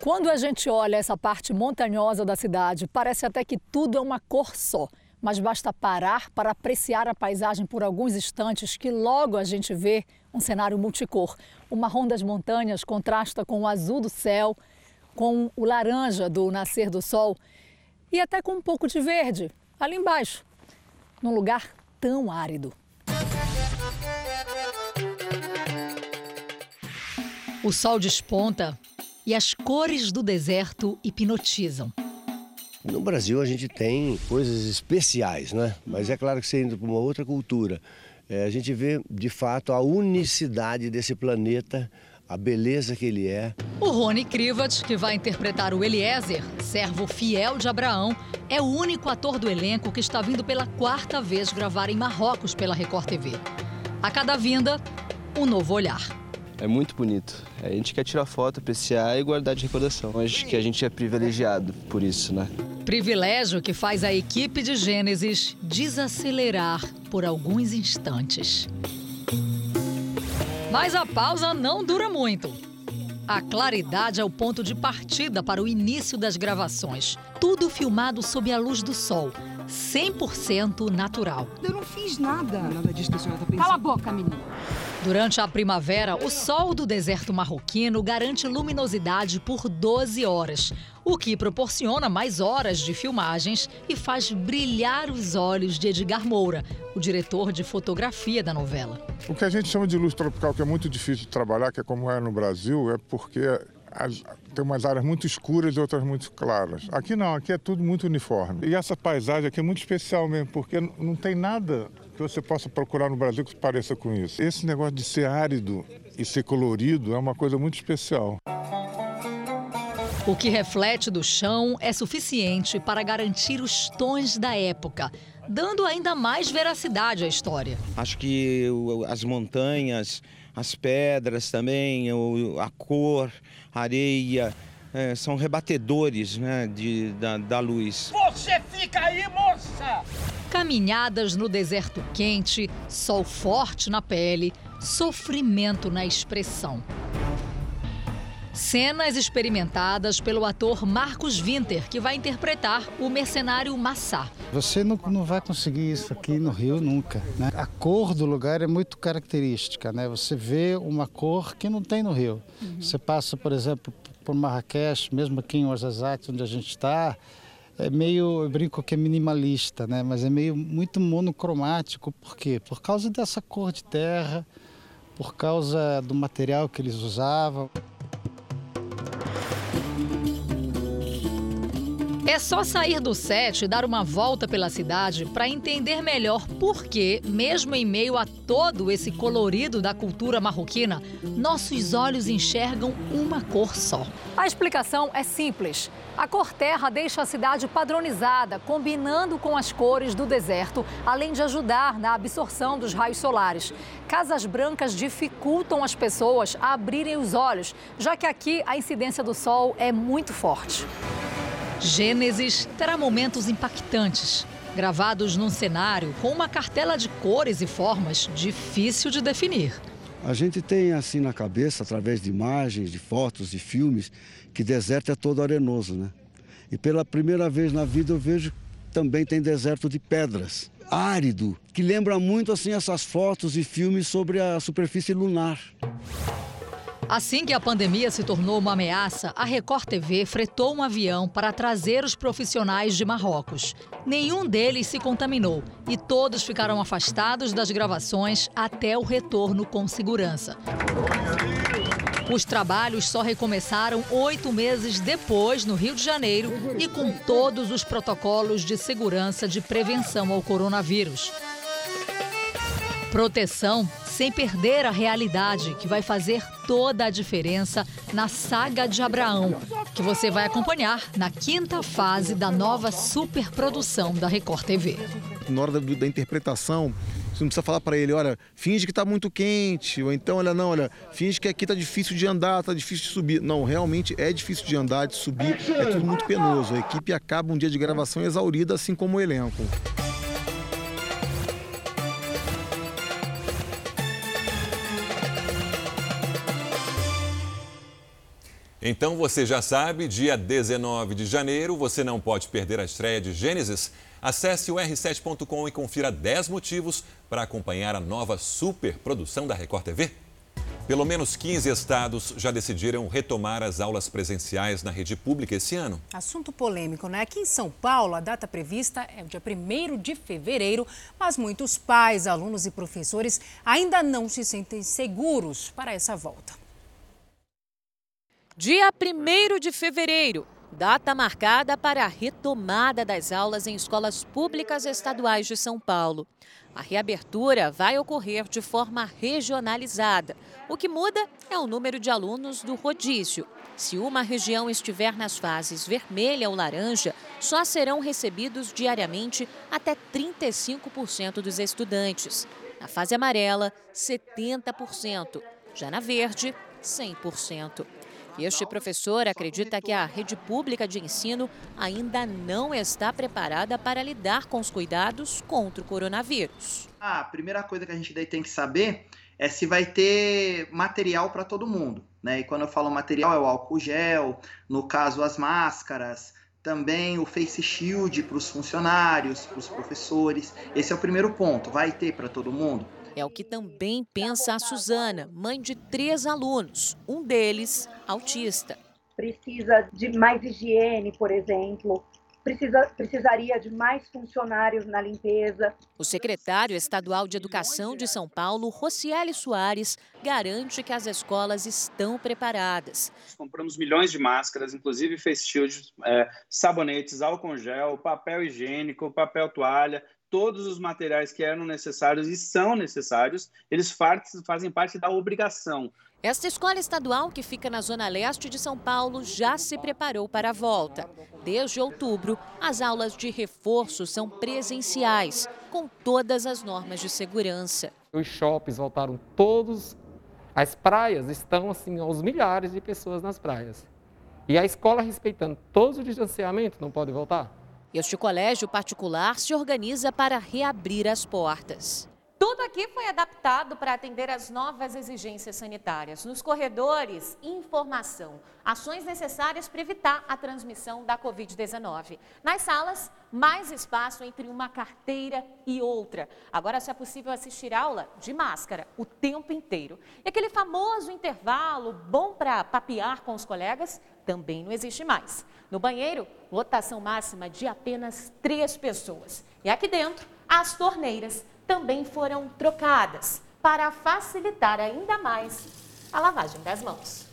Speaker 40: Quando a gente olha essa parte montanhosa da cidade, parece até que tudo é uma cor só mas basta parar para apreciar a paisagem por alguns instantes que logo a gente vê um cenário multicor. O marrom das montanhas contrasta com o azul do céu, com o laranja do nascer do sol e até com um pouco de verde ali embaixo, num lugar tão árido. O sol desponta e as cores do deserto hipnotizam.
Speaker 42: No Brasil a gente tem coisas especiais, né? Mas é claro que você indo para uma outra cultura
Speaker 43: é, a gente vê de fato a unicidade desse planeta, a beleza que ele é.
Speaker 40: O Rony Krivat, que vai interpretar o Eliezer, servo fiel de Abraão, é o único ator do elenco que está vindo pela quarta vez gravar em Marrocos pela Record TV. A cada vinda, um novo olhar.
Speaker 42: É muito bonito. A gente quer tirar foto, apreciar e guardar de recordação. Acho que a gente é privilegiado por isso, né?
Speaker 40: Privilégio que faz a equipe de Gênesis desacelerar por alguns instantes. Mas a pausa não dura muito. A claridade é o ponto de partida para o início das gravações. Tudo filmado sob a luz do sol, 100% natural.
Speaker 44: Eu não fiz nada. Nada disso que a senhora tá pensando. Cala a boca, menina.
Speaker 40: Durante a primavera, o sol do deserto marroquino garante luminosidade por 12 horas, o que proporciona mais horas de filmagens e faz brilhar os olhos de Edgar Moura, o diretor de fotografia da novela.
Speaker 45: O que a gente chama de luz tropical, que é muito difícil de trabalhar, que é como é no Brasil, é porque as, tem umas áreas muito escuras e outras muito claras. Aqui não, aqui é tudo muito uniforme. E essa paisagem aqui é muito especial mesmo, porque não tem nada que você possa procurar no Brasil que pareça com isso. Esse negócio de ser árido e ser colorido é uma coisa muito especial.
Speaker 40: O que reflete do chão é suficiente para garantir os tons da época, dando ainda mais veracidade à história.
Speaker 46: Acho que as montanhas, as pedras também, a cor, a areia, é, são rebatedores né, de, da, da luz.
Speaker 44: Você fica aí, moça!
Speaker 40: Caminhadas no deserto quente, sol forte na pele, sofrimento na expressão. Cenas experimentadas pelo ator Marcos Winter, que vai interpretar o mercenário Massá.
Speaker 47: Você não, não vai conseguir isso aqui no Rio nunca. Né? A cor do lugar é muito característica. Né? Você vê uma cor que não tem no Rio. Uhum. Você passa, por exemplo, por Marrakech, mesmo aqui em Ouarzazate, onde a gente está, é meio, eu brinco que é minimalista, né? mas é meio muito monocromático. Por quê? Por causa dessa cor de terra, por causa do material que eles usavam.
Speaker 40: É só sair do set e dar uma volta pela cidade para entender melhor por que, mesmo em meio a todo esse colorido da cultura marroquina, nossos olhos enxergam uma cor só. A explicação é simples. A cor terra deixa a cidade padronizada, combinando com as cores do deserto, além de ajudar na absorção dos raios solares. Casas brancas dificultam as pessoas a abrirem os olhos, já que aqui a incidência do sol é muito forte. Gênesis terá momentos impactantes, gravados num cenário com uma cartela de cores e formas difícil de definir.
Speaker 43: A gente tem assim na cabeça, através de imagens, de fotos, de filmes, que deserto é todo arenoso, né? E pela primeira vez na vida eu vejo que também tem deserto de pedras, árido, que lembra muito assim essas fotos e filmes sobre a superfície lunar.
Speaker 40: Assim que a pandemia se tornou uma ameaça, a Record TV fretou um avião para trazer os profissionais de Marrocos. Nenhum deles se contaminou e todos ficaram afastados das gravações até o retorno com segurança. Os trabalhos só recomeçaram oito meses depois, no Rio de Janeiro, e com todos os protocolos de segurança de prevenção ao coronavírus. Proteção sem perder a realidade, que vai fazer toda a diferença na saga de Abraão, que você vai acompanhar na quinta fase da nova superprodução da Record TV.
Speaker 37: Na hora da, da interpretação, você não precisa falar para ele, olha, finge que está muito quente, ou então, olha, não, olha, finge que aqui está difícil de andar, está difícil de subir. Não, realmente é difícil de andar, de subir, é tudo muito penoso. A equipe acaba um dia de gravação exaurida, assim como o elenco.
Speaker 1: Então você já sabe, dia 19 de janeiro, você não pode perder a estreia de Gênesis. Acesse o r7.com e confira 10 motivos para acompanhar a nova superprodução da Record TV. Pelo menos 15 estados já decidiram retomar as aulas presenciais na rede pública esse ano.
Speaker 2: Assunto polêmico, né? Aqui em São Paulo, a data prevista é o dia 1 de fevereiro, mas muitos pais, alunos e professores ainda não se sentem seguros para essa volta.
Speaker 48: Dia 1 de fevereiro,
Speaker 49: Data marcada para a retomada das aulas em escolas públicas estaduais de São Paulo. A reabertura vai ocorrer de forma regionalizada. O que muda é o número de alunos do rodízio. Se uma região estiver nas fases vermelha ou laranja, só serão recebidos diariamente até 35% dos estudantes. Na fase amarela, 70%. Já na verde, 100%. Este professor acredita que a rede pública de ensino ainda não está preparada para lidar com os cuidados contra o coronavírus.
Speaker 50: A primeira coisa que a gente tem que saber é se vai ter material para todo mundo. Né? E quando eu falo material, é o álcool gel, no caso, as máscaras, também o face shield para os funcionários, para os professores. Esse é o primeiro ponto. Vai ter para todo mundo?
Speaker 49: É o que também pensa a Suzana, mãe de três alunos, um deles autista.
Speaker 51: Precisa de mais higiene, por exemplo, Precisa, precisaria de mais funcionários na limpeza.
Speaker 49: O secretário estadual de Educação de São Paulo, Rocieli Soares, garante que as escolas estão preparadas.
Speaker 52: Compramos milhões de máscaras, inclusive face shields, é, sabonetes, álcool gel, papel higiênico, papel toalha, todos os materiais que eram necessários e são necessários, eles fazem parte da obrigação.
Speaker 49: Esta escola estadual, que fica na zona leste de São Paulo, já se preparou para a volta. Desde outubro, as aulas de reforço são presenciais, com todas as normas de segurança.
Speaker 53: Os shoppings voltaram todos, as praias estão assim aos milhares de pessoas nas praias. E a escola, respeitando todo o distanciamento, não pode voltar?
Speaker 49: Este colégio particular se organiza para reabrir as portas.
Speaker 48: Tudo aqui foi adaptado para atender às novas exigências sanitárias. Nos corredores, informação, ações necessárias para evitar a transmissão da Covid-19. Nas salas, mais espaço entre uma carteira e outra. Agora só é possível assistir aula de máscara o tempo inteiro. E aquele famoso intervalo bom para papear com os colegas também não existe mais. No banheiro, lotação máxima de apenas três pessoas. E aqui dentro, as torneiras também foram trocadas para facilitar ainda mais a lavagem das mãos.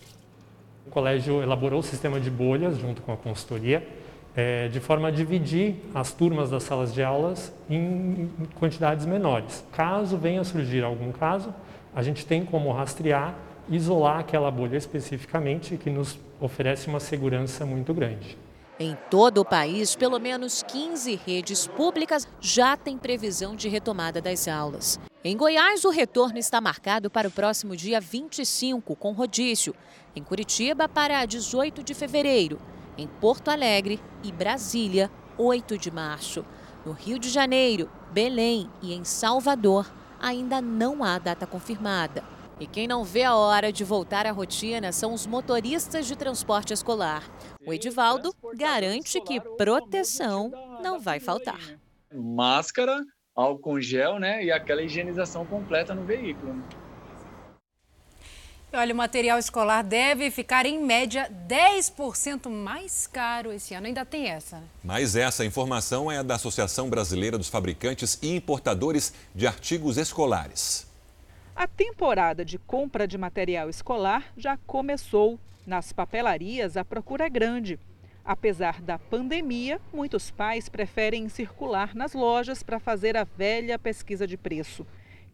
Speaker 53: O colégio elaborou o sistema de bolhas junto com a consultoria, é, de forma a dividir as turmas das salas de aulas em quantidades menores. Caso venha a surgir algum caso, a gente tem como rastrear, isolar aquela bolha especificamente, que nos oferece uma segurança muito grande.
Speaker 49: Em todo o país, pelo menos 15 redes públicas já têm previsão de retomada das aulas. Em Goiás, o retorno está marcado para o próximo dia 25, com rodízio. Em Curitiba, para 18 de fevereiro. Em Porto Alegre e Brasília, 8 de março. No Rio de Janeiro, Belém e em Salvador, ainda não há data confirmada. E quem não vê a hora de voltar à rotina são os motoristas de transporte escolar. O Edivaldo garante que proteção não vai faltar.
Speaker 54: Máscara, álcool gel, né? E aquela higienização completa no veículo. Né?
Speaker 2: Olha, o material escolar deve ficar, em média, 10% mais caro esse ano. Ainda tem essa, né?
Speaker 1: Mas essa informação é da Associação Brasileira dos Fabricantes e Importadores de Artigos Escolares.
Speaker 55: A temporada de compra de material escolar já começou. Nas papelarias, a procura é grande. Apesar da pandemia, muitos pais preferem circular nas lojas para fazer a velha pesquisa de preço.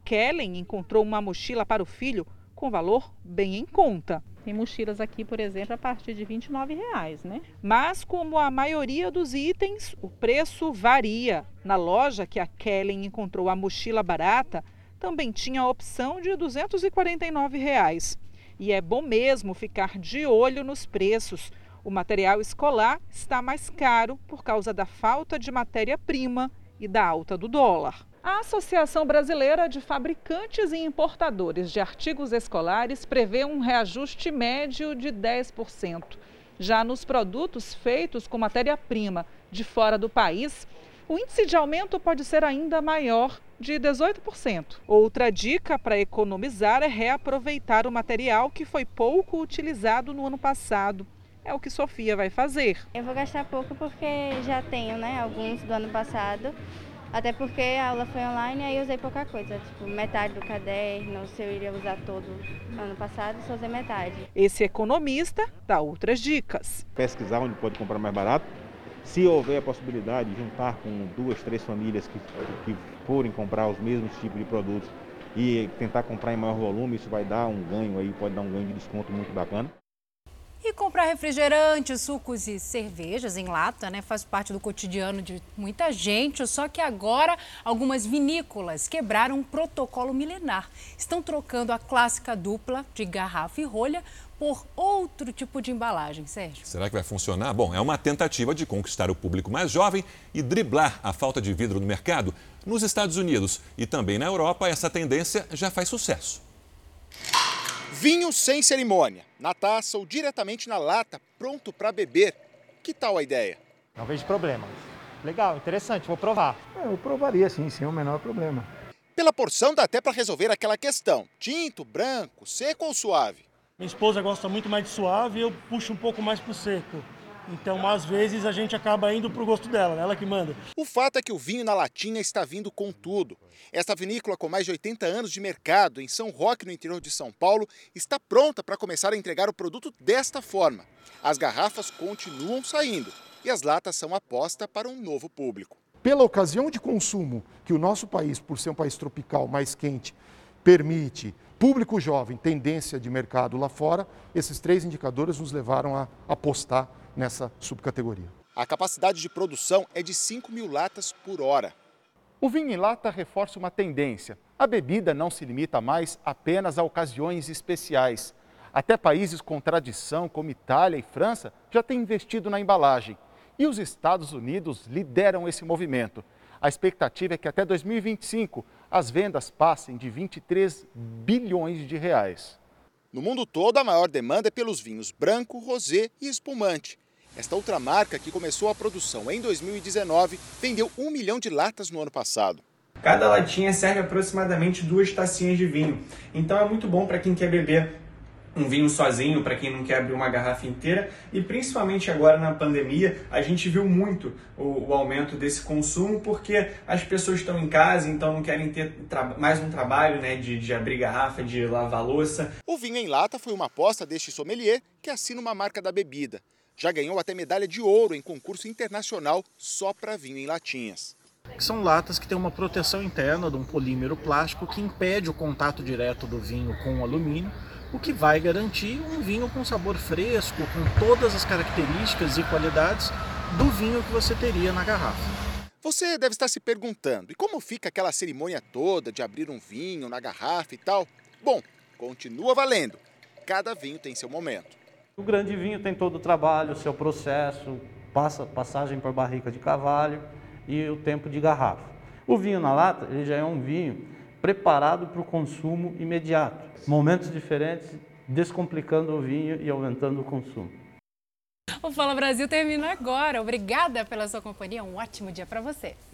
Speaker 55: Kellen encontrou uma mochila para o filho com valor bem em conta.
Speaker 56: Tem mochilas aqui, por exemplo, a partir de 29 reais, né?
Speaker 55: Mas, como a maioria dos itens, o preço varia. Na loja que a Kellen encontrou a mochila barata, também tinha a opção de 249 reais. E é bom mesmo ficar de olho nos preços. O material escolar está mais caro por causa da falta de matéria-prima e da alta do dólar. A Associação Brasileira de Fabricantes e Importadores de Artigos Escolares prevê um reajuste médio de 10%. Já nos produtos feitos com matéria-prima de fora do país, o índice de aumento pode ser ainda maior, de 18%. Outra dica para economizar é reaproveitar o material que foi pouco utilizado no ano passado. É o que Sofia vai fazer.
Speaker 57: Eu vou gastar pouco porque já tenho né, alguns do ano passado
Speaker 58: Até porque a aula foi online e aí usei pouca coisa, tipo metade do caderno, se eu iria usar todo ano passado, só usei metade.
Speaker 55: Esse economista dá outras dicas.
Speaker 59: Pesquisar onde pode comprar mais barato. Se houver a possibilidade de juntar com duas, três famílias que, que forem comprar os mesmos tipos de produtos e tentar comprar em maior volume, isso vai dar um ganho aí, pode dar um ganho de desconto muito bacana.
Speaker 2: E comprar refrigerantes, sucos e cervejas em lata, né, faz parte do cotidiano de muita gente. Só que agora algumas vinícolas quebraram um protocolo milenar. Estão trocando a clássica dupla de garrafa e rolha por outro tipo de embalagem, Sérgio.
Speaker 1: Será que vai funcionar? Bom, é uma tentativa de conquistar o público mais jovem e driblar a falta de vidro no mercado. Nos Estados Unidos e também na Europa, essa tendência já faz sucesso.
Speaker 60: Vinho sem cerimônia, na taça ou diretamente na lata, pronto para beber. Que tal a ideia?
Speaker 61: Não vejo problema. Legal, interessante, vou provar.
Speaker 62: Eu provaria sim, sem o menor problema.
Speaker 60: Pela porção dá até para resolver aquela questão: tinto, branco, seco ou suave?
Speaker 62: Minha esposa gosta muito mais de suave e eu puxo um pouco mais pro seco. Então, às vezes, a gente acaba indo para o gosto dela, ela que manda.
Speaker 60: O fato é que o vinho na latinha está vindo com tudo. Esta vinícola, com mais de 80 anos de mercado em São Roque, no interior de São Paulo, está pronta para começar a entregar o produto desta forma. As garrafas continuam saindo e as latas são aposta para um novo público.
Speaker 62: Pela ocasião de consumo que o nosso país, por ser um país tropical mais quente, permite, público jovem, tendência de mercado lá fora, esses três indicadores nos levaram a apostar nessa subcategoria.
Speaker 60: A capacidade de produção é de 5 mil latas por hora.
Speaker 62: O vinho em lata reforça uma tendência. A bebida não se limita mais apenas a ocasiões especiais. Até países com tradição, como Itália e França, já têm investido na embalagem. E os Estados Unidos lideram esse movimento. A expectativa é que até 2025 as vendas passem de 23 bilhões de reais.
Speaker 60: No mundo todo, a maior demanda é pelos vinhos branco, rosé e espumante. Esta outra marca, que começou a produção em 2019, vendeu um milhão de latas no ano passado.
Speaker 63: Cada latinha serve aproximadamente duas tacinhas de vinho. Então é muito bom para quem quer beber um vinho sozinho, para quem não quer abrir uma garrafa inteira. E principalmente agora na pandemia, a gente viu muito o, o aumento desse consumo, porque as pessoas estão em casa, então não querem ter mais um trabalho né, de, de abrir garrafa, de lavar louça.
Speaker 60: O vinho em lata foi uma aposta deste sommelier que assina uma marca da bebida. Já ganhou até medalha de ouro em concurso internacional só para vinho em latinhas.
Speaker 62: São latas que têm uma proteção interna de um polímero plástico que impede o contato direto do vinho com o alumínio, o que vai garantir um vinho com sabor fresco, com todas as características e qualidades do vinho que você teria na garrafa.
Speaker 60: Você deve estar se perguntando, e como fica aquela cerimônia toda de abrir um vinho na garrafa e tal? Bom, continua valendo. Cada vinho tem seu momento.
Speaker 62: O grande vinho tem todo o trabalho, seu processo, passa, passagem por barrica de carvalho e o tempo de garrafa. O vinho na lata ele já é um vinho preparado para o consumo imediato. Momentos diferentes, descomplicando o vinho e aumentando o consumo.
Speaker 2: O Fala Brasil termina agora. Obrigada pela sua companhia. Um ótimo dia para você.